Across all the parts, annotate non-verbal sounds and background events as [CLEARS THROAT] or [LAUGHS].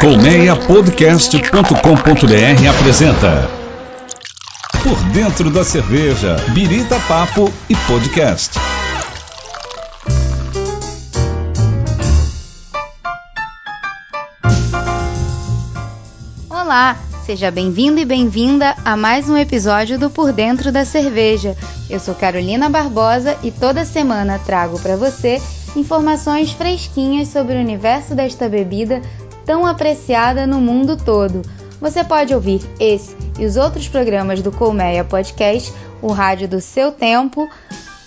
Colmeiapodcast.com.br apresenta Por Dentro da Cerveja, Birita Papo e Podcast. Olá, seja bem-vindo e bem-vinda a mais um episódio do Por Dentro da Cerveja. Eu sou Carolina Barbosa e toda semana trago para você informações fresquinhas sobre o universo desta bebida tão apreciada no mundo todo. Você pode ouvir esse e os outros programas do Colmeia Podcast, o rádio do seu tempo,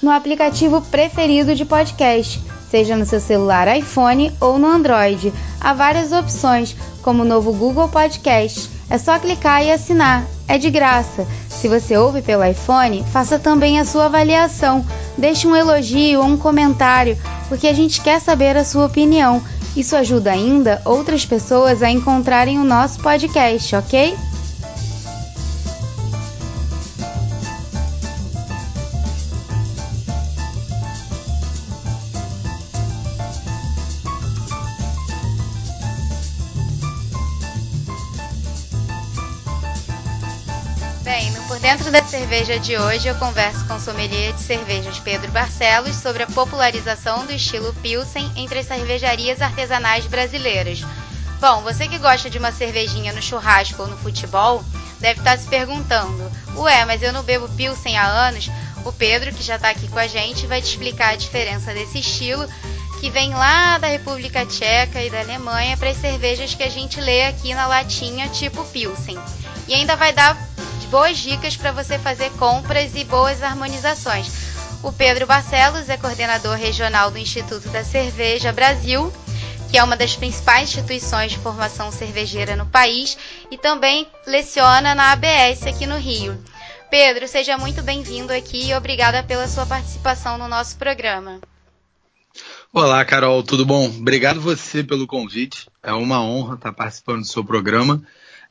no aplicativo preferido de podcast, seja no seu celular iPhone ou no Android. Há várias opções, como o novo Google Podcast. É só clicar e assinar. É de graça. Se você ouve pelo iPhone, faça também a sua avaliação. Deixe um elogio ou um comentário, porque a gente quer saber a sua opinião isso ajuda ainda outras pessoas a encontrarem o nosso podcast, ok? Cerveja de hoje eu converso com o sommelier de cervejas Pedro Barcelos sobre a popularização do estilo Pilsen entre as cervejarias artesanais brasileiras. Bom, você que gosta de uma cervejinha no churrasco ou no futebol, deve estar se perguntando: Ué, mas eu não bebo Pilsen há anos? O Pedro, que já está aqui com a gente, vai te explicar a diferença desse estilo que vem lá da República Tcheca e da Alemanha para as cervejas que a gente lê aqui na latinha, tipo Pilsen. E ainda vai dar boas dicas para você fazer compras e boas harmonizações. O Pedro Barcelos é coordenador regional do Instituto da Cerveja Brasil, que é uma das principais instituições de formação cervejeira no país e também leciona na ABS aqui no Rio. Pedro, seja muito bem-vindo aqui e obrigada pela sua participação no nosso programa. Olá, Carol, tudo bom? Obrigado você pelo convite. É uma honra estar participando do seu programa.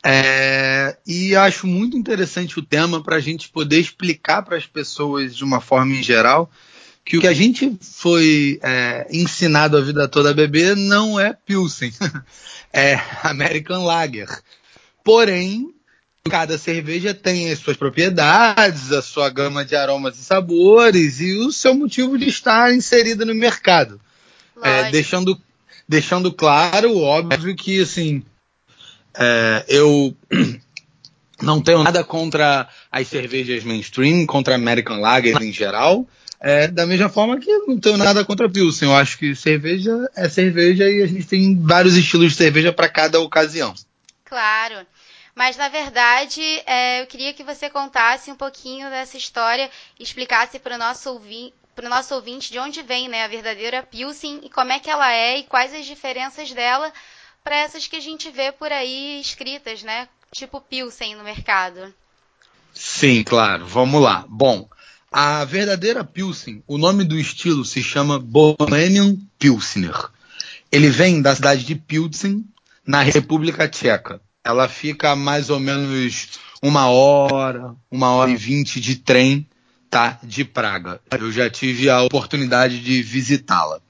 É, e acho muito interessante o tema para a gente poder explicar para as pessoas de uma forma em geral que o que a gente foi é, ensinado a vida toda a beber não é Pilsen, [LAUGHS] é American Lager. Porém, cada cerveja tem as suas propriedades, a sua gama de aromas e sabores e o seu motivo de estar inserida no mercado. É, deixando, deixando claro, óbvio que assim é, eu [CLEARS THROAT] não tenho nada contra as cervejas mainstream, contra American Lager em geral. É, da mesma forma que não tenho nada contra Pilsen. Eu acho que cerveja é cerveja e a gente tem vários estilos de cerveja para cada ocasião. Claro. Mas na verdade, é, eu queria que você contasse um pouquinho dessa história, explicasse para o nosso ouvinte para o nosso ouvinte de onde vem né, a verdadeira Pilsen e como é que ela é e quais as diferenças dela para essas que a gente vê por aí escritas, né? Tipo Pilsen no mercado. Sim, claro. Vamos lá. Bom, a verdadeira Pilsen, o nome do estilo se chama Bohemian Pilsner. Ele vem da cidade de Pilsen, na República Tcheca. Ela fica mais ou menos uma hora, uma hora e vinte de trem, tá? De Praga. Eu já tive a oportunidade de visitá-la.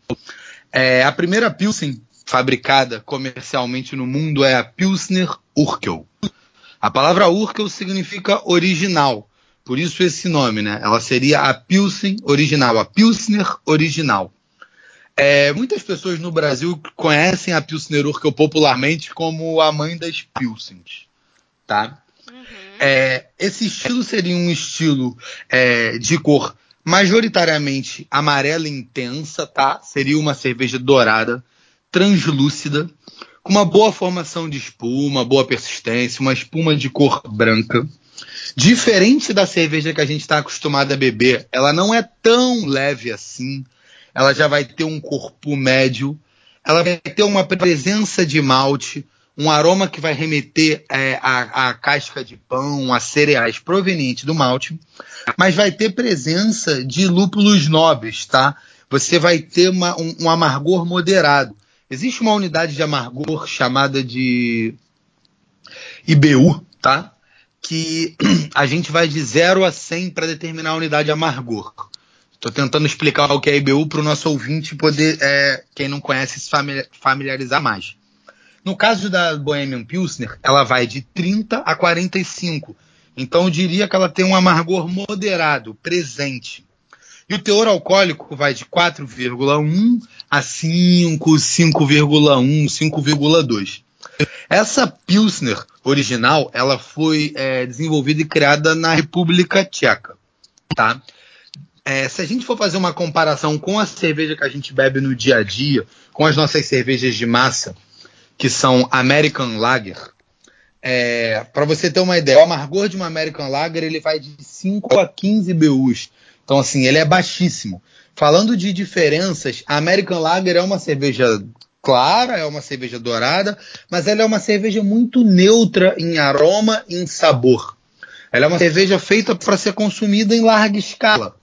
É, a primeira Pilsen fabricada comercialmente no mundo é a Pilsner Urkel. A palavra Urkel significa original, por isso esse nome, né? Ela seria a Pilsen original, a Pilsner original. É, muitas pessoas no Brasil conhecem a Pilsner Urkel popularmente como a mãe das Pilsens, tá? Uhum. É, esse estilo seria um estilo é, de cor majoritariamente amarela intensa, tá? Seria uma cerveja dourada translúcida, com uma boa formação de espuma, boa persistência, uma espuma de cor branca. Diferente da cerveja que a gente está acostumado a beber, ela não é tão leve assim. Ela já vai ter um corpo médio, ela vai ter uma presença de malte, um aroma que vai remeter é, a, a, casca de pão, a cereais proveniente do malte, mas vai ter presença de lúpulos nobres, tá? Você vai ter uma, um, um amargor moderado. Existe uma unidade de amargor chamada de IBU, tá? Que [CLEARS THROAT] a gente vai de 0 a 100 para determinar a unidade de amargor. Estou tentando explicar o que é IBU para o nosso ouvinte poder, é, quem não conhece, se familiarizar mais. No caso da Bohemian Pilsner, ela vai de 30 a 45. Então eu diria que ela tem um amargor moderado, presente. E o teor alcoólico vai de 4,1 a 5, 5,1, 5,2. Essa Pilsner original, ela foi é, desenvolvida e criada na República Tcheca, tá? É, se a gente for fazer uma comparação com a cerveja que a gente bebe no dia a dia, com as nossas cervejas de massa, que são American Lager, é, para você ter uma ideia, o amargor de uma American Lager ele vai de 5 a 15 BUs. Então, assim, ele é baixíssimo. Falando de diferenças, a American Lager é uma cerveja clara, é uma cerveja dourada, mas ela é uma cerveja muito neutra em aroma e em sabor. Ela é uma cerveja feita para ser consumida em larga escala.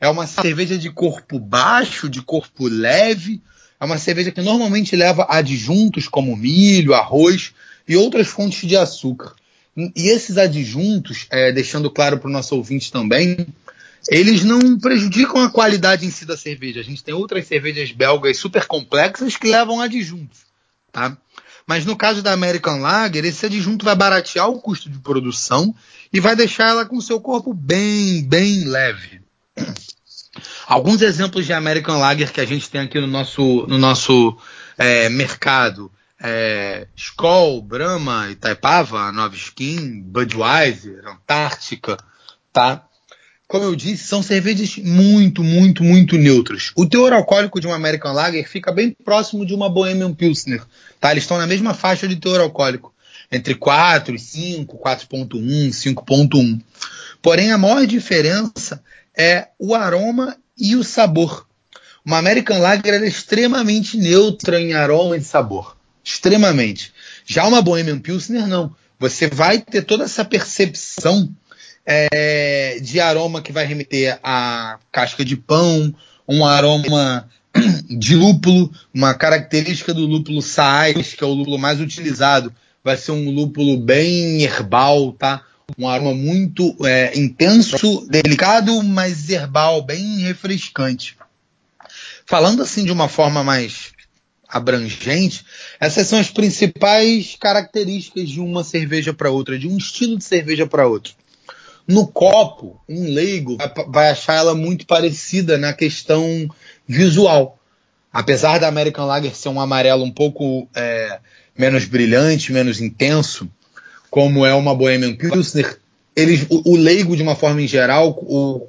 É uma cerveja de corpo baixo, de corpo leve. É uma cerveja que normalmente leva adjuntos como milho, arroz e outras fontes de açúcar. E esses adjuntos, é, deixando claro para o nosso ouvinte também, eles não prejudicam a qualidade em si da cerveja. A gente tem outras cervejas belgas super complexas que levam adjuntos, tá? Mas no caso da American Lager, esse adjunto vai baratear o custo de produção e vai deixar ela com seu corpo bem, bem leve. Alguns exemplos de American Lager que a gente tem aqui no nosso, no nosso é, mercado. É, Skol, Brahma, Itaipava, Nova Skin, Budweiser, Antártica, tá? Como eu disse, são cervejas muito, muito, muito neutras. O teor alcoólico de uma American Lager fica bem próximo de uma Bohemian Pilsner, tá? Eles estão na mesma faixa de teor alcoólico, entre 4 e 5, 4.1, 5.1. Porém, a maior diferença é o aroma e o sabor. Uma American Lager é extremamente neutra em aroma e sabor. Extremamente. Já uma Bohemian Pilsner, não. Você vai ter toda essa percepção é, de aroma que vai remeter a casca de pão, um aroma [CLEARS THROAT] de lúpulo, uma característica do lúpulo Saaz, que é o lúpulo mais utilizado, vai ser um lúpulo bem herbal, tá? um aroma muito é, intenso, delicado, mas herbal, bem refrescante. Falando assim de uma forma mais abrangente, essas são as principais características de uma cerveja para outra, de um estilo de cerveja para outro. No copo, um leigo vai achar ela muito parecida na questão visual. Apesar da American Lager ser um amarelo um pouco é, menos brilhante, menos intenso, como é uma Bohemian Pilsner, eles, o, o leigo de uma forma em geral, o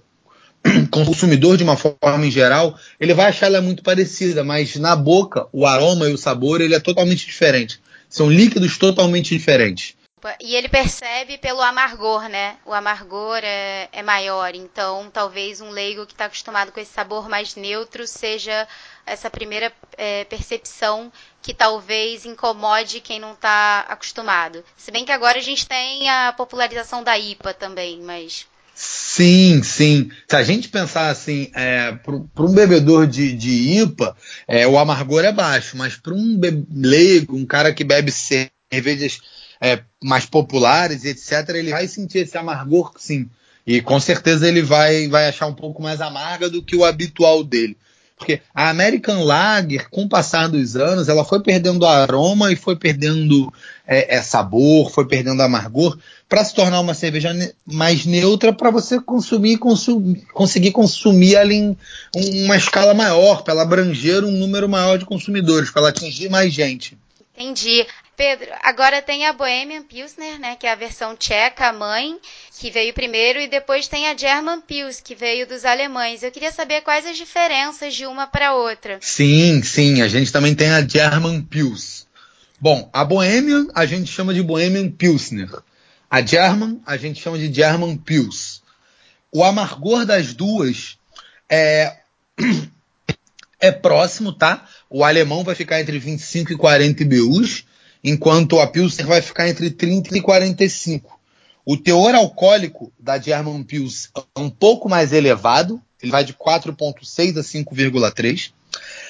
[CLEARS THROAT] consumidor de uma forma em geral, ele vai achar ela muito parecida, mas na boca, o aroma e o sabor, ele é totalmente diferente. São líquidos totalmente diferentes. E ele percebe pelo amargor, né? O amargor é, é maior, então talvez um leigo que está acostumado com esse sabor mais neutro seja essa primeira é, percepção que talvez incomode quem não está acostumado. Se bem que agora a gente tem a popularização da IPA também, mas. Sim, sim. Se a gente pensar assim, é, para um bebedor de, de IPA, é, o amargor é baixo, mas para um leigo, um cara que bebe cervejas é, mais populares, etc., ele vai sentir esse amargor, sim. E com certeza ele vai, vai achar um pouco mais amarga do que o habitual dele. Porque a American Lager, com o passar dos anos, ela foi perdendo aroma e foi perdendo é, é sabor, foi perdendo amargor, para se tornar uma cerveja ne mais neutra para você consumir, consumir, conseguir consumir ela em uma escala maior, para ela abranger um número maior de consumidores, para ela atingir mais gente. Entendi. Pedro, agora tem a Bohemian Pilsner, né, que é a versão tcheca, a mãe, que veio primeiro, e depois tem a German Pils, que veio dos alemães. Eu queria saber quais as diferenças de uma para outra. Sim, sim, a gente também tem a German Pils. Bom, a Bohemian a gente chama de Bohemian Pilsner. A German a gente chama de German Pils. O amargor das duas é [CLEARS THROAT] é próximo, tá? O alemão vai ficar entre 25 e 40 IBUs enquanto a Pilsner vai ficar entre 30 e 45. O teor alcoólico da German Pils é um pouco mais elevado, ele vai de 4.6 a 5,3.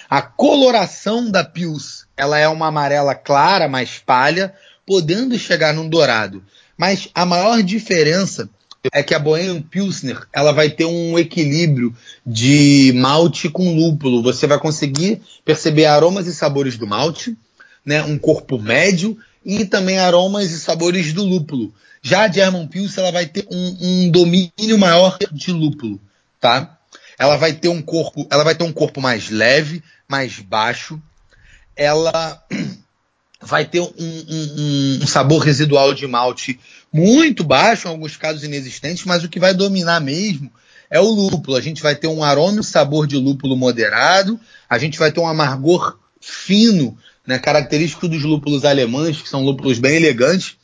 A coloração da Pils, ela é uma amarela clara, mais palha, podendo chegar num dourado. Mas a maior diferença é que a Bohemian Pilsner ela vai ter um equilíbrio de malte com lúpulo. Você vai conseguir perceber aromas e sabores do malte, né, um corpo médio e também aromas e sabores do lúpulo. Já a German Pils ela vai ter um, um, domínio maior de lúpulo, tá? Ela vai ter um corpo, ela vai ter um corpo mais leve, mais baixo. Ela [CLEARS THROAT] vai ter um, um, um sabor residual de malte muito baixo, em alguns casos inexistentes, mas o que vai dominar mesmo é o lúpulo. A gente vai ter um aroma e sabor de lúpulo moderado, a gente vai ter um amargor fino, né, característico dos lúpulos alemães, que são lúpulos bem elegantes,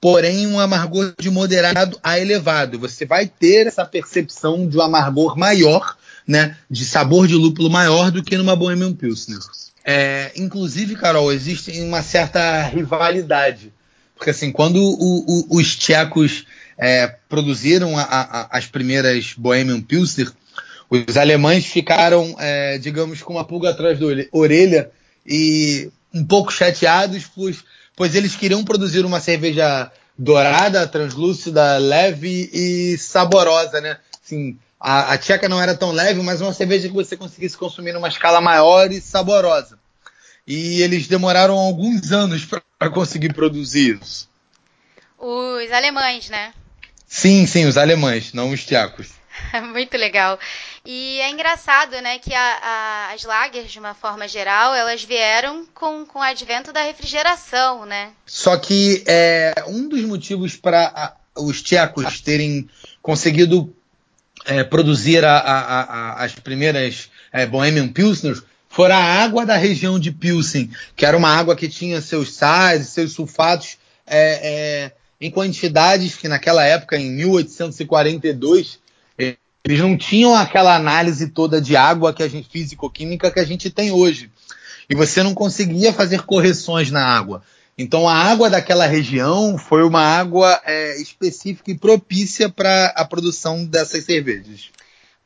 porém um amargor de moderado a elevado. Você vai ter essa percepção de um amargor maior, né, de sabor de lúpulo maior do que numa Bohemian Pilsner. É, inclusive, Carol, existe uma certa rivalidade. Porque assim, quando o, o, os tchecos é, produziram a, a, as primeiras Bohemian Pilsner, os alemães ficaram, é, digamos, com uma pulga atrás da orelha e um pouco chateados, pois, pois eles queriam produzir uma cerveja dourada, translúcida, leve e saborosa, né? Assim, a, a tcheca não era tão leve, mas uma cerveja que você conseguisse consumir numa escala maior e saborosa. E eles demoraram alguns anos para conseguir produzir isso. Os alemães, né? Sim, sim, os alemães, não os tchecos. [LAUGHS] Muito legal. E é engraçado, né, que a, a, as lagers, de uma forma geral, elas vieram com, com o advento da refrigeração, né? Só que é, um dos motivos para os tchecos terem conseguido é, produzir a, a, as primeiras é, Bohemian Pilsners fora a água da região de Pilsen, que era uma água que tinha seus sais seus sulfatos é, é, em quantidades que naquela época, em 1842, eles não tinham aquela análise toda de água que a gente físico-química que a gente tem hoje. E você não conseguia fazer correções na água. Então a água daquela região foi uma água é, específica e propícia para a produção dessas cervejas.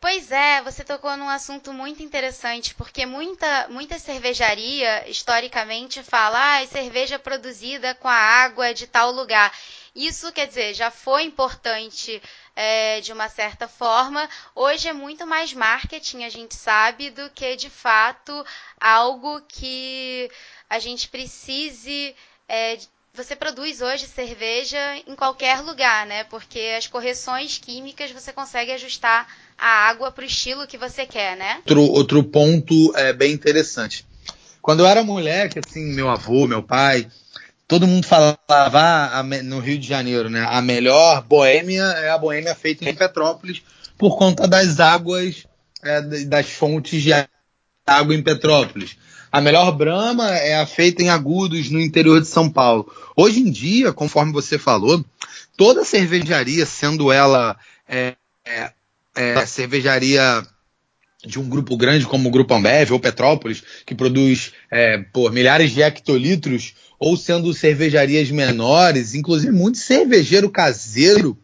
Pois é, você tocou num assunto muito interessante, porque muita, muita cervejaria, historicamente, fala, ah, cerveja produzida com a água de tal lugar. Isso, quer dizer, já foi importante é, de uma certa forma. Hoje é muito mais marketing, a gente sabe, do que de fato algo que a gente precise. É, você produz hoje cerveja em qualquer lugar, né? Porque as correções químicas você consegue ajustar a água para o estilo que você quer, né? Outro, outro ponto é bem interessante. Quando eu era moleque, assim, meu avô, meu pai, todo mundo falava ah, no Rio de Janeiro, né? A melhor boêmia é a boêmia feita em Petrópolis por conta das águas, é, das fontes de água em Petrópolis. A melhor Brahma é a feita em Agudos, no interior de São Paulo. Hoje em dia, conforme você falou, toda cervejaria, sendo ela é, é, é, cervejaria de um grupo grande como o Grupo Ambev ou Petrópolis, que produz é, por milhares de hectolitros ou sendo cervejarias menores, inclusive muito cervejeiro caseiro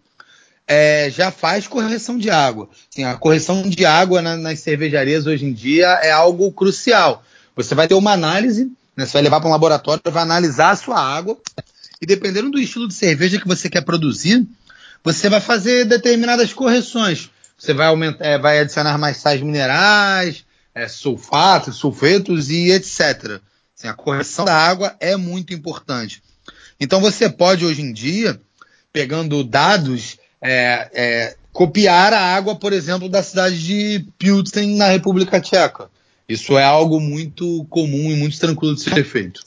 é, já faz correção de água. Assim, a correção de água na, nas cervejarias hoje em dia é algo crucial. Você vai ter uma análise, né, você vai levar para um laboratório, vai analisar a sua água, e dependendo do estilo de cerveja que você quer produzir, você vai fazer determinadas correções. Você vai, aumentar, é, vai adicionar mais sais minerais, é, sulfatos, sulfetos e etc. Assim, a correção da água é muito importante. Então você pode hoje em dia, pegando dados, é, é, copiar a água, por exemplo, da cidade de Pilsen na República Tcheca. Isso é algo muito comum e muito tranquilo de ser feito.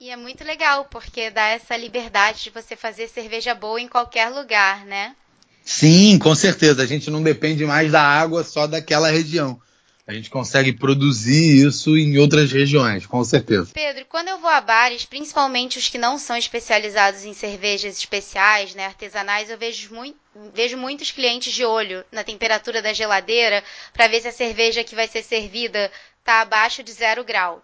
E é muito legal, porque dá essa liberdade de você fazer cerveja boa em qualquer lugar, né? Sim, com certeza. A gente não depende mais da água só daquela região. A gente consegue produzir isso em outras regiões, com certeza. Pedro, quando eu vou a bares, principalmente os que não são especializados em cervejas especiais, né, artesanais, eu vejo, muito, vejo muitos clientes de olho na temperatura da geladeira para ver se a cerveja que vai ser servida está abaixo de zero grau.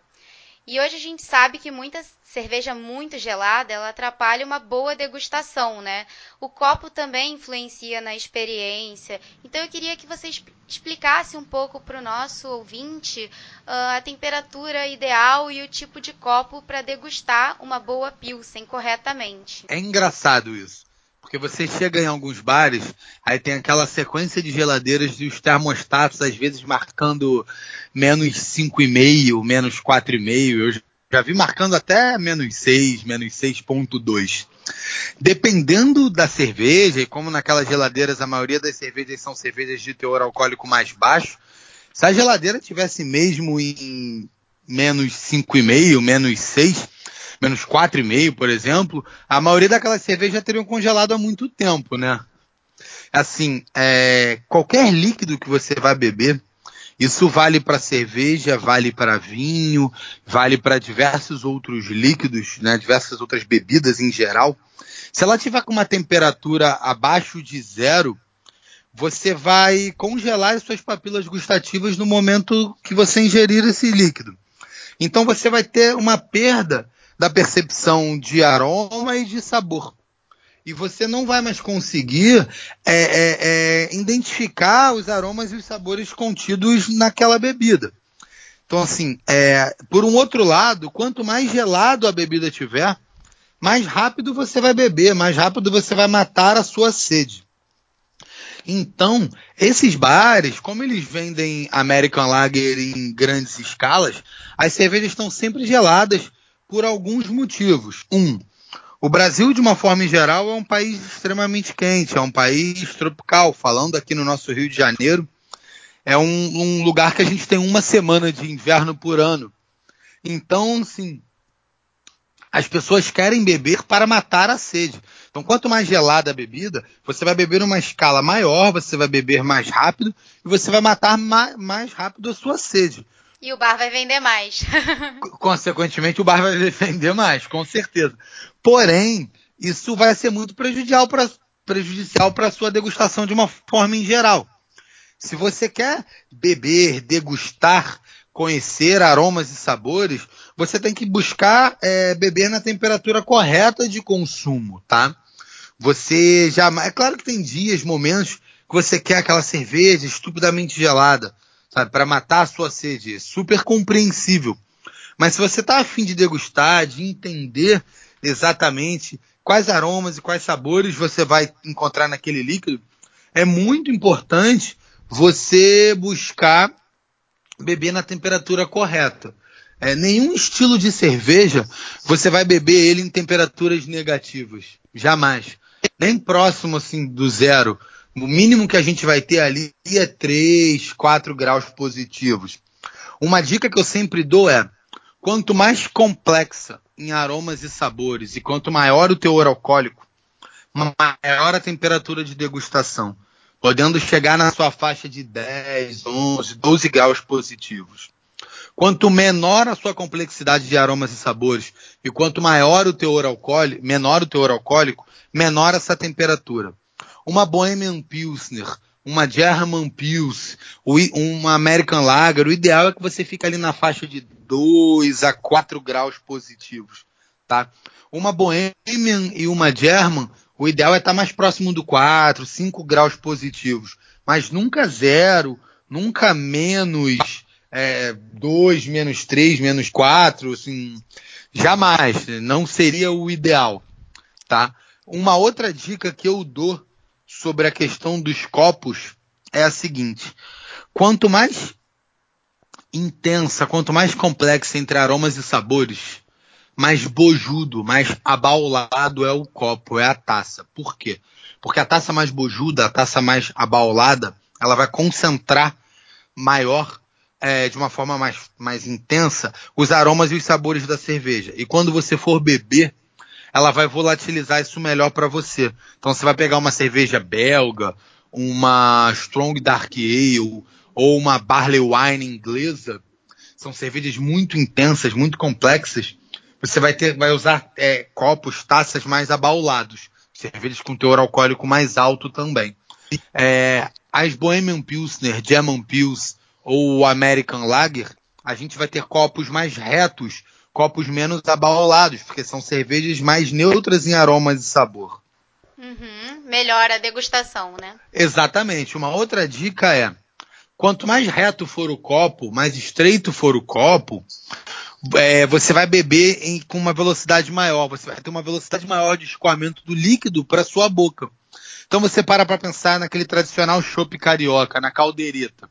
E hoje a gente sabe que muita cerveja muito gelada, ela atrapalha uma boa degustação, né? O copo também influencia na experiência. Então eu queria que você explicasse um pouco para o nosso ouvinte uh, a temperatura ideal e o tipo de copo para degustar uma boa pilsen corretamente. É engraçado isso. Porque você chega em alguns bares, aí tem aquela sequência de geladeiras e os termostatos, às vezes marcando menos 5,5, menos 4,5. Eu Já vi marcando até menos 6, menos 6.2. Dependendo da cerveja, e como naquelas geladeiras a maioria das cervejas são cervejas de teor alcoólico mais baixo, se a geladeira tivesse mesmo em menos 5,5, menos 6, menos 4,5, por exemplo, a maioria daquelas cervejas teriam congelado há muito tempo, né? Assim, é, qualquer líquido que você vai beber, isso vale para cerveja, vale para vinho, vale para diversos outros líquidos, né, diversas outras bebidas em geral. Se ela tiver com uma temperatura abaixo de zero, você vai congelar as suas papilas gustativas no momento que você ingerir esse líquido. Então você vai ter uma perda da percepção de aroma e de sabor e você não vai mais conseguir é, é, é, identificar os aromas e os sabores contidos naquela bebida. Então, assim, é, por um outro lado, quanto mais gelado a bebida tiver, mais rápido você vai beber, mais rápido você vai matar a sua sede. Então, esses bares, como eles vendem American Lager em grandes escalas, as cervejas estão sempre geladas por alguns motivos. Um, o Brasil, de uma forma geral, é um país extremamente quente, é um país tropical. Falando aqui no nosso Rio de Janeiro, é um, um lugar que a gente tem uma semana de inverno por ano. Então, assim, as pessoas querem beber para matar a sede. Então, quanto mais gelada a bebida, você vai beber uma escala maior, você vai beber mais rápido e você vai matar mais, mais rápido a sua sede. E o bar vai vender mais. [LAUGHS] Consequentemente, o bar vai [LAUGHS] vender mais, com certeza. Porém, isso vai ser muito prejudicial para a sua degustação de uma forma em geral. Se você quer beber, degustar, conhecer aromas e sabores, você tem que buscar é, beber na temperatura correta de consumo, tá? Você já. É claro que tem dias, momentos que você quer aquela cerveja estupidamente gelada sabe, para matar a sua sede. É super compreensível. Mas se você está afim de degustar, de entender exatamente quais aromas e quais sabores você vai encontrar naquele líquido, é muito importante você buscar beber na temperatura correta. É, nenhum estilo de cerveja você vai beber ele em temperaturas negativas. Jamais. Nem próximo assim do zero. O mínimo que a gente vai ter ali é 3, 4 graus positivos. Uma dica que eu sempre dou é: quanto mais complexa em aromas e sabores e quanto maior o teor alcoólico, maior a temperatura de degustação, podendo chegar na sua faixa de 10, 11, 12 graus positivos. Quanto menor a sua complexidade de aromas e sabores e quanto maior o teor alcoólico, menor o teor alcoólico, menor essa temperatura uma Bohemian Pilsner, uma German Pils, uma American Lager, o ideal é que você fique ali na faixa de 2 a 4 graus positivos, tá? Uma Bohemian e uma German, o ideal é estar mais próximo do 4, 5 graus positivos, mas nunca zero, nunca menos é, 2, menos 3, menos 4, assim, jamais, não seria o ideal, tá? Uma outra dica que eu dou sobre a questão dos copos é a seguinte: quanto mais intensa, quanto mais complexa entre aromas e sabores, mais bojudo, mais abaulado é o copo, é a taça. Por quê? Porque a taça mais bojuda, a taça mais abaulada, ela vai concentrar maior, é, de uma forma mais, mais intensa, os aromas e os sabores da cerveja. E quando você for beber, ela vai volatilizar isso melhor para você. Então você vai pegar uma cerveja belga, uma Strong Dark Ale ou uma Barley Wine inglesa, são cervejas muito intensas, muito complexas. Você vai ter, vai usar é, copos, taças mais abaulados, cervejas com teor alcoólico mais alto também. É, as Bohemian Pilsner, German Pils ou American Lager, a gente vai ter copos mais retos, copos menos abaulados, porque são cervejas mais neutras em aromas e sabor. Uhum, melhora a degustação, né? Exatamente. Uma outra dica é: quanto mais reto for o copo, mais estreito for o copo, é, você vai beber em, com uma velocidade maior. Você vai ter uma velocidade maior de escoamento do líquido para sua boca. Então você para para pensar naquele tradicional chopp carioca, na caldeireta.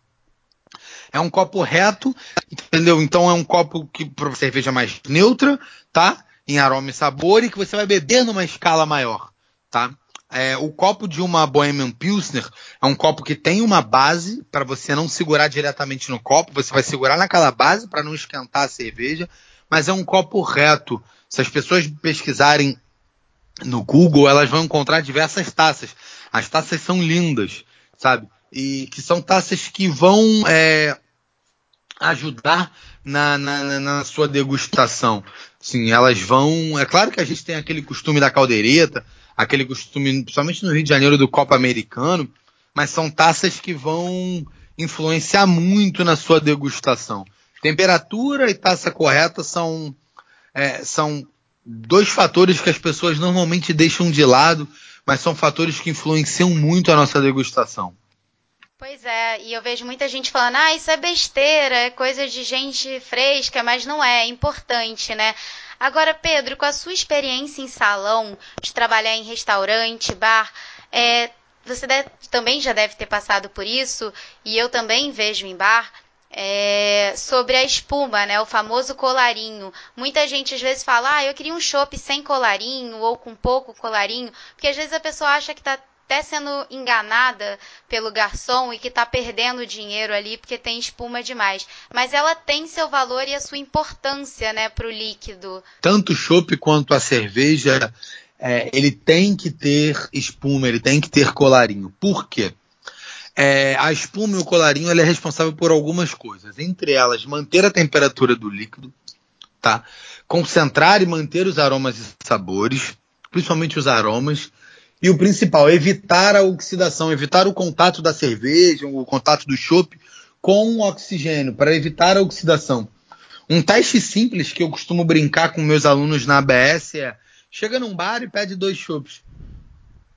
É um copo reto, entendeu? Então é um copo que para cerveja mais neutra, tá? Em aroma e sabor e que você vai beber numa escala maior, tá? É, o copo de uma Bohemian Pilsner é um copo que tem uma base para você não segurar diretamente no copo, você vai segurar naquela base para não esquentar a cerveja, mas é um copo reto. Se as pessoas pesquisarem no Google, elas vão encontrar diversas taças. As taças são lindas, sabe? E que são taças que vão é, ajudar na, na, na, sua degustação. Sim, elas vão. É claro que a gente tem aquele costume da caldeireta, aquele costume, principalmente no Rio de Janeiro, do copo americano, mas são taças que vão influenciar muito na sua degustação. Temperatura e taça correta são, é, são dois fatores que as pessoas normalmente deixam de lado, mas são fatores que influenciam muito a nossa degustação. Pois é, e eu vejo muita gente falando, ah, isso é besteira, é coisa de gente fresca, mas não é, é importante, né? Agora, Pedro, com a sua experiência em salão, de trabalhar em restaurante, bar, é, você deve, também já deve ter passado por isso, e eu também vejo em bar, é, sobre a espuma, né? O famoso colarinho. Muita gente às vezes fala, ah, eu queria um chopp sem colarinho ou com pouco colarinho, porque às vezes a pessoa acha que está até sendo enganada pelo garçom e que está perdendo dinheiro ali porque tem espuma demais. Mas ela tem seu valor e a sua importância, né, para o líquido. Tanto o chopp quanto a cerveja, é, ele tem que ter espuma, ele tem que ter colarinho. Por quê? É, a espuma e o colarinho ele é responsável por algumas coisas, entre elas manter a temperatura do líquido, tá? concentrar e manter os aromas e sabores, principalmente os aromas, e o principal, evitar a oxidação, evitar o contato da cerveja, o contato do chopp com o oxigênio, para evitar a oxidação. Um teste simples que eu costumo brincar com meus alunos na ABS é: chega num bar e pede dois chopps.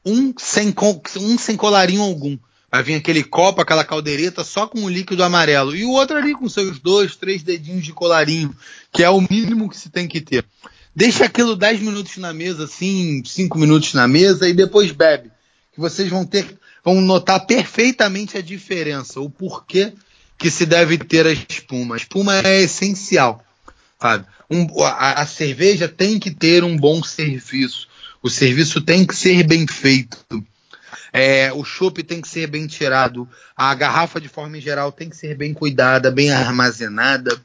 Um sem, um sem colarinho algum. Vai vir aquele copo, aquela caldeireta só com o líquido amarelo. E o outro ali com seus dois, três dedinhos de colarinho, que é o mínimo que se tem que ter. Deixa aquilo 10 minutos na mesa, assim, 5 minutos na mesa e depois bebe. Que vocês vão ter, vão notar perfeitamente a diferença, o porquê que se deve ter a espuma. A espuma é essencial, sabe? Um, a, a cerveja tem que ter um bom serviço. O serviço tem que ser bem feito. É, o chopp tem que ser bem tirado. A garrafa, de forma geral, tem que ser bem cuidada, bem armazenada.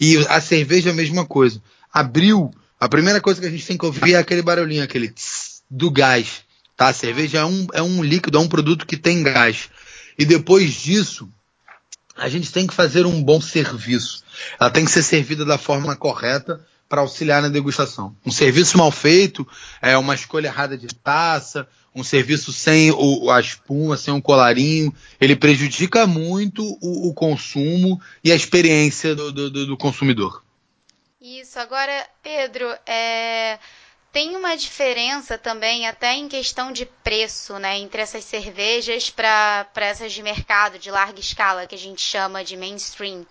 E a cerveja, a mesma coisa. Abriu, a primeira coisa que a gente tem que ouvir é aquele barulhinho, aquele tss do gás. Tá? A cerveja é um, é um líquido, é um produto que tem gás. E depois disso, a gente tem que fazer um bom serviço. Ela tem que ser servida da forma correta para auxiliar na degustação. Um serviço mal feito é uma escolha errada de taça, um serviço sem o, a espuma, sem um colarinho, ele prejudica muito o, o consumo e a experiência do, do, do consumidor. Isso, agora, Pedro, é, tem uma diferença também, até em questão de preço, né, entre essas cervejas para essas de mercado, de larga escala, que a gente chama de mainstream.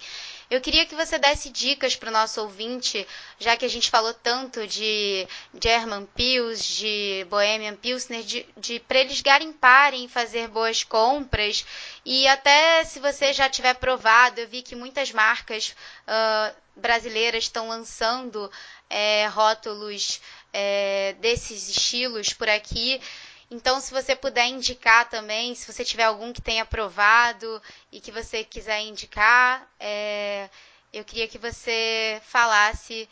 Eu queria que você desse dicas para o nosso ouvinte, já que a gente falou tanto de German Pils, de Bohemian Pilsner, de, de para eles garimparem fazer boas compras. E até se você já tiver provado, eu vi que muitas marcas uh, brasileiras estão lançando é, rótulos é, desses estilos por aqui. Então, se você puder indicar também, se você tiver algum que tenha aprovado e que você quiser indicar, é, eu queria que você falasse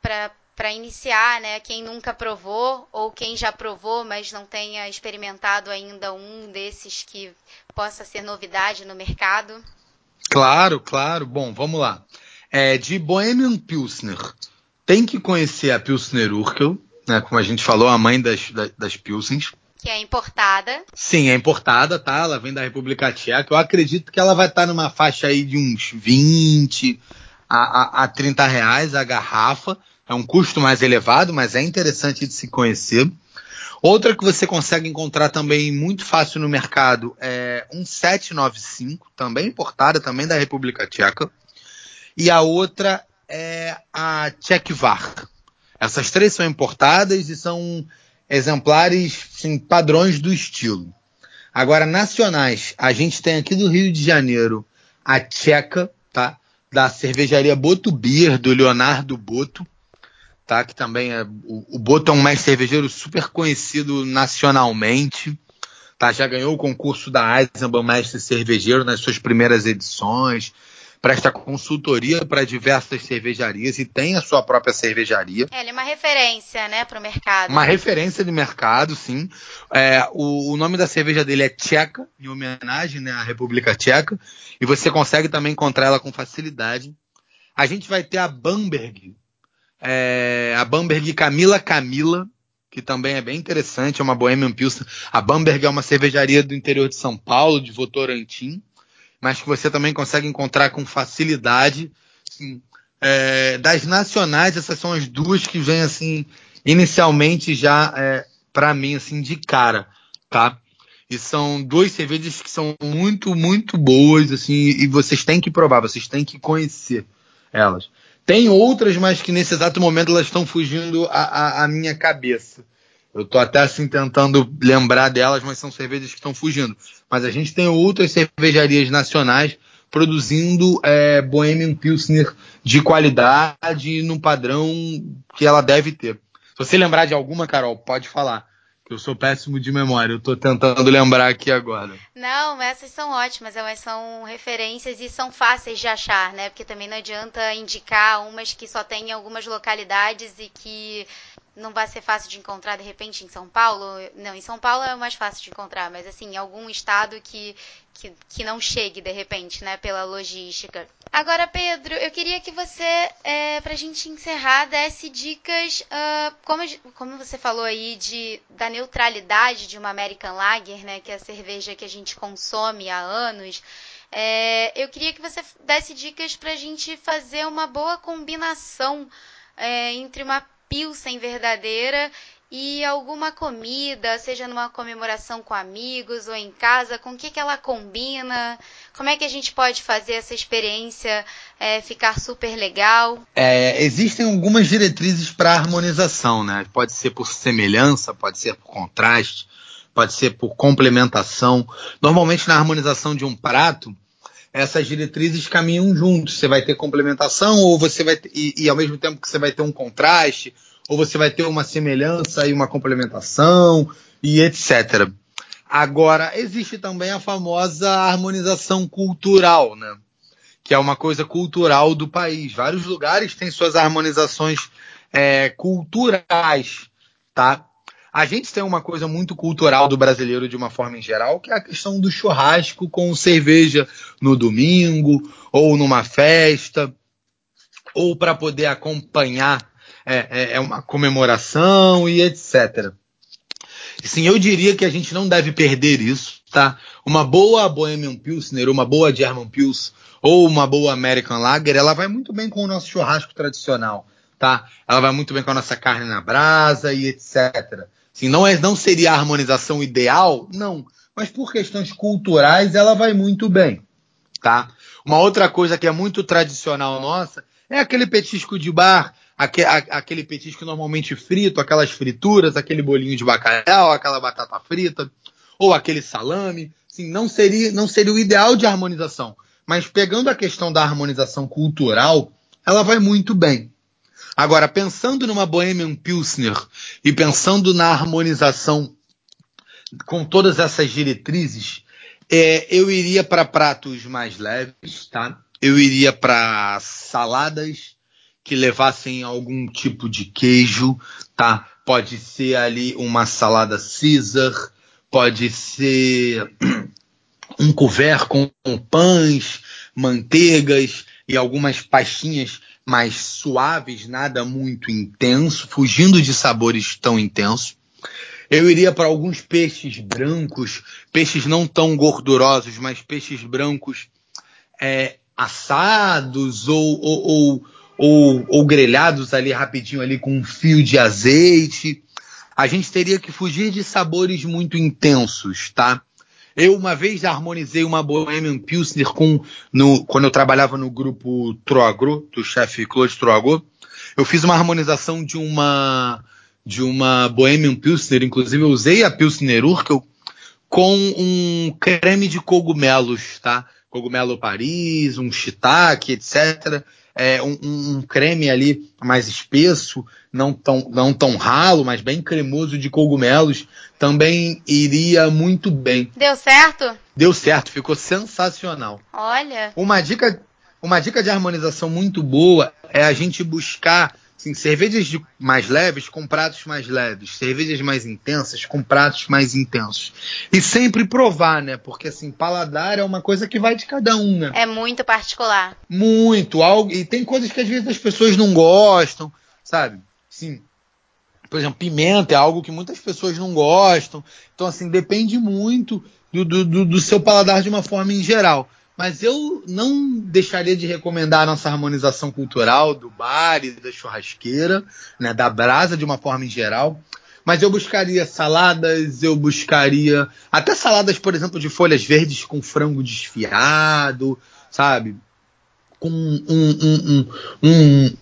para iniciar, né? Quem nunca provou ou quem já provou, mas não tenha experimentado ainda um desses que possa ser novidade no mercado. Claro, claro. Bom, vamos lá. É, de Bohemian Pilsner, tem que conhecer a Pilsner Urkel, né? Como a gente falou, a mãe das, das, das Pilsens. Que é importada. Sim, é importada, tá? Ela vem da República Tcheca. Eu acredito que ela vai estar numa faixa aí de uns 20 a, a, a 30 reais a garrafa. É um custo mais elevado, mas é interessante de se conhecer. Outra que você consegue encontrar também muito fácil no mercado é um 795, também importada, também da República Tcheca. E a outra é a Tchekvar. Essas três são importadas e são exemplares sim, padrões do estilo. Agora, nacionais, a gente tem aqui do Rio de Janeiro a tcheca, tá? Da cervejaria Boto Beer, do Leonardo Boto, tá? Que também é. O, o Boto é um mestre cervejeiro super conhecido nacionalmente. Tá, já ganhou o concurso da Eisenbahn Mestre Cervejeiro nas suas primeiras edições presta consultoria para diversas cervejarias e tem a sua própria cervejaria. É, ele é uma referência, né, para o mercado. Uma referência de mercado, sim. É, o, o, nome da cerveja dele é Tcheca, em homenagem né, à República Tcheca, e você consegue também encontrar ela com facilidade. A gente vai ter a Bamberg, é, a Bamberg Camila Camila, que também é bem interessante, é uma Bohemian Pilsen. A Bamberg é uma cervejaria do interior de São Paulo, de Votorantim mas que você também consegue encontrar com facilidade. Assim, é, das nacionais, essas são as duas que vêm assim inicialmente já é, para mim assim de cara, tá? E são duas cervejas que são muito, muito boas, assim, e vocês têm que provar, vocês têm que conhecer elas. Tem outras, mas que nesse exato momento elas estão fugindo à minha cabeça. Eu tô até assim tentando lembrar delas, mas são cervejas que estão fugindo. Mas a gente tem outras cervejarias nacionais produzindo é, Bohemian Pilsner de qualidade no padrão que ela deve ter. Se você lembrar de alguma, Carol, pode falar. Que eu sou péssimo de memória, eu tô tentando lembrar aqui agora. Não, essas são ótimas, elas são referências e são fáceis de achar, né? Porque também não adianta indicar umas que só tem em algumas localidades e que não vai ser fácil de encontrar de repente em São Paulo. Não, em São Paulo é mais fácil de encontrar, mas assim, em algum estado que, que, que não chegue de repente, né, pela logística. Agora, Pedro, eu queria que você, é, para a gente encerrar, desse dicas, uh, como, como você falou aí, de, da neutralidade de uma American Lager, né, que é a cerveja que a gente consome há anos. É, eu queria que você desse dicas para a gente fazer uma boa combinação é, entre uma pilsen verdadeira e alguma comida, seja numa comemoração com amigos ou em casa, com o que, que ela combina? Como é que a gente pode fazer essa experiência é, ficar super legal? É, existem algumas diretrizes para harmonização, né? Pode ser por semelhança, pode ser por contraste, pode ser por complementação. Normalmente na harmonização de um prato, essas diretrizes caminham juntos. Você vai ter complementação, ou você vai ter, e, e, ao mesmo tempo que você vai ter um contraste, ou você vai ter uma semelhança e uma complementação, e etc. Agora, existe também a famosa harmonização cultural, né? Que é uma coisa cultural do país. Vários lugares têm suas harmonizações é, culturais, tá? A gente tem uma coisa muito cultural do brasileiro de uma forma em geral, que é a questão do churrasco com cerveja no domingo, ou numa festa, ou para poder acompanhar é, é, é, uma comemoração e etc. Sim, eu diria que a gente não deve perder isso, tá? Uma boa Bohemian Pilsner, uma boa German Pils ou uma boa American Lager, ela vai muito bem com o nosso churrasco tradicional, tá? Ela vai muito bem com a nossa carne na brasa e etc. Assim, não, é, não seria a harmonização ideal? Não. Mas por questões culturais ela vai muito bem. Tá? Uma outra coisa que é muito tradicional nossa é aquele petisco de bar, aquele petisco normalmente frito, aquelas frituras, aquele bolinho de bacalhau, aquela batata frita, ou aquele salame. Assim, não, seria, não seria o ideal de harmonização. Mas pegando a questão da harmonização cultural, ela vai muito bem. Agora, pensando numa Bohemian Pilsner e pensando na harmonização com todas essas diretrizes, é, eu iria para pratos mais leves, tá? Eu iria para saladas que levassem algum tipo de queijo, tá? Pode ser ali uma salada Caesar, pode ser [CLEARS THROAT] um couvert com pães, manteigas e algumas pastinhas mais suaves, nada muito intenso, fugindo de sabores tão intensos. Eu iria para alguns peixes brancos, peixes não tão gordurosos, mas peixes brancos é, assados ou, ou, ou, ou, ou grelhados ali rapidinho ali com um fio de azeite. A gente teria que fugir de sabores muito intensos, tá? Eu uma vez harmonizei uma Bohemian Pilsner com, no, quando eu trabalhava no grupo Troagro, do chefe Claude Troagro. Eu fiz uma harmonização de uma de uma Bohemian Pilsner, inclusive eu usei a Pilsner Urkel com um creme de cogumelos, tá? cogumelo Paris, um shiitake, etc. É, um, um, creme ali mais espesso, não tão, não tão ralo, mas bem cremoso de cogumelos, também iria muito bem. Deu certo? Deu certo, ficou sensacional. Olha. Uma dica, uma dica de harmonização muito boa é a gente buscar Assim, cervejas mais leves com pratos mais leves, cervejas mais intensas com pratos mais intensos. E sempre provar, né? Porque assim, paladar é uma coisa que vai de cada um, né? É muito particular. Muito, algo e tem coisas que às vezes as pessoas não gostam, sabe? Sim. Por exemplo, pimenta é algo que muitas pessoas não gostam. Então, assim, depende muito do, do, do seu paladar de uma forma em geral. Mas eu não deixaria de recomendar a nossa harmonização cultural do bar e da churrasqueira, né, da brasa de uma forma em geral. Mas eu buscaria saladas, eu buscaria até saladas, por exemplo, de folhas verdes com frango desfiado, sabe? Com um, um, um,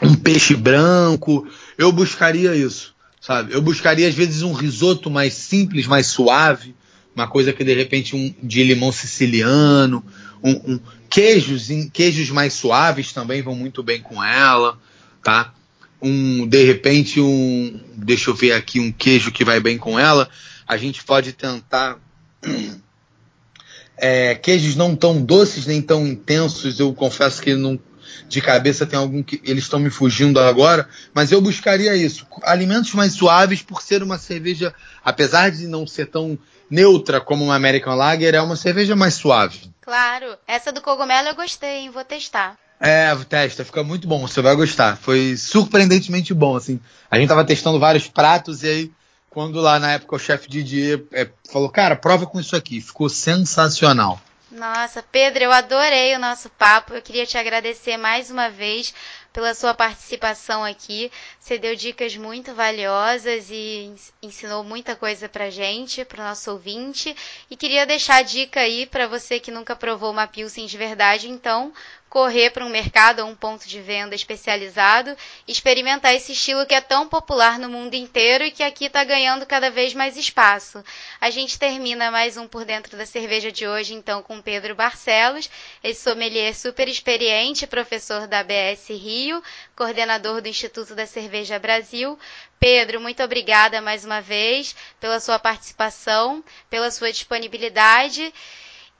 um, peixe branco. Eu buscaria isso, sabe? Eu buscaria às vezes um risoto mais simples, mais suave uma coisa que de repente um de limão siciliano, um, um, queijos, queijos mais suaves também vão muito bem com ela, tá? Um, de repente um, deixa eu ver aqui um queijo que vai bem com ela. A gente pode tentar [CLEARS THROAT] é, queijos não tão doces nem tão intensos. Eu confesso que não, de cabeça tem algum que eles estão me fugindo agora, mas eu buscaria isso. Alimentos mais suaves por ser uma cerveja, apesar de não ser tão neutra como uma American Lager, é uma cerveja mais suave. Claro. Essa do cogumelo eu gostei, hein? Vou testar. É, testa, fica muito bom, você vai gostar. Foi surpreendentemente bom, assim. A gente tava testando vários pratos e aí, quando lá na época o chefe Didier é, falou, cara, prova com isso aqui, ficou sensacional. Nossa, Pedro, eu adorei o nosso papo. Eu queria te agradecer mais uma vez pela sua participação aqui. Você deu dicas muito valiosas e ensinou muita coisa pra gente, pro nosso ouvinte. E queria deixar a dica aí para você que nunca provou uma Pilsen de verdade, então correr para um mercado ou um ponto de venda especializado, experimentar esse estilo que é tão popular no mundo inteiro e que aqui está ganhando cada vez mais espaço. A gente termina mais um Por Dentro da Cerveja de hoje, então, com Pedro Barcelos, esse sommelier super experiente, professor da BS Rio, coordenador do Instituto da Cerveja Brasil. Pedro, muito obrigada mais uma vez pela sua participação, pela sua disponibilidade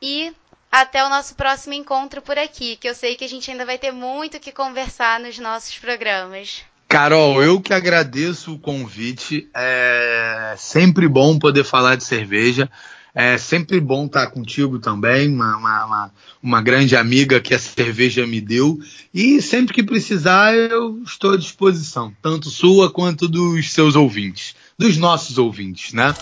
e até o nosso próximo encontro por aqui, que eu sei que a gente ainda vai ter muito que conversar nos nossos programas. Carol, eu que agradeço o convite. É sempre bom poder falar de cerveja. É sempre bom estar contigo também, uma, uma, uma, grande amiga que a cerveja me deu. E sempre que precisar, eu estou à disposição, tanto sua quanto dos seus ouvintes, dos nossos ouvintes, né?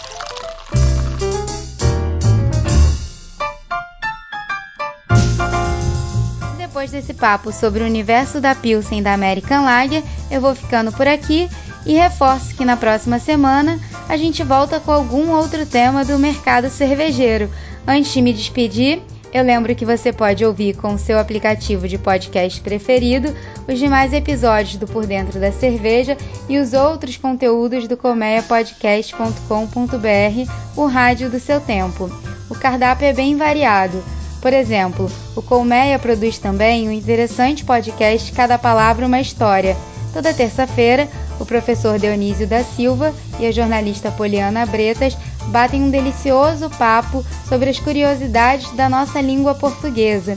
Depois desse papo sobre o universo da Pilsen da American Lager, eu vou ficando por aqui e reforço que na próxima semana a gente volta com algum outro tema do mercado cervejeiro. Antes de me despedir, eu lembro que você pode ouvir com o seu aplicativo de podcast preferido os demais episódios do Por Dentro da Cerveja e os outros conteúdos do colmeiapodcast.com.br, o rádio do seu tempo. O cardápio é bem variado por exemplo, o Colmeia produz também um interessante podcast Cada Palavra uma História. Toda terça-feira, o professor Dionísio da Silva e a jornalista Poliana Bretas batem um delicioso papo sobre as curiosidades da nossa língua portuguesa.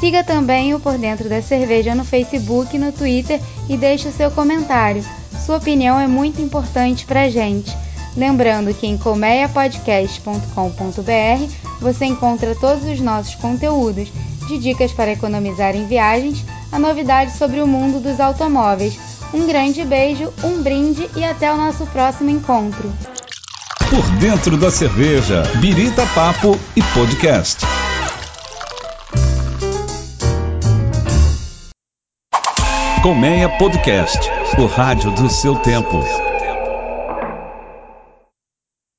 Siga também o Por Dentro da Cerveja no Facebook no Twitter e deixe o seu comentário. Sua opinião é muito importante para a gente. Lembrando que em colmeiapodcast.com.br você encontra todos os nossos conteúdos, de dicas para economizar em viagens a novidades sobre o mundo dos automóveis. Um grande beijo, um brinde e até o nosso próximo encontro. Por dentro da cerveja, Birita Papo e Podcast. Colmeia Podcast, o rádio do seu tempo.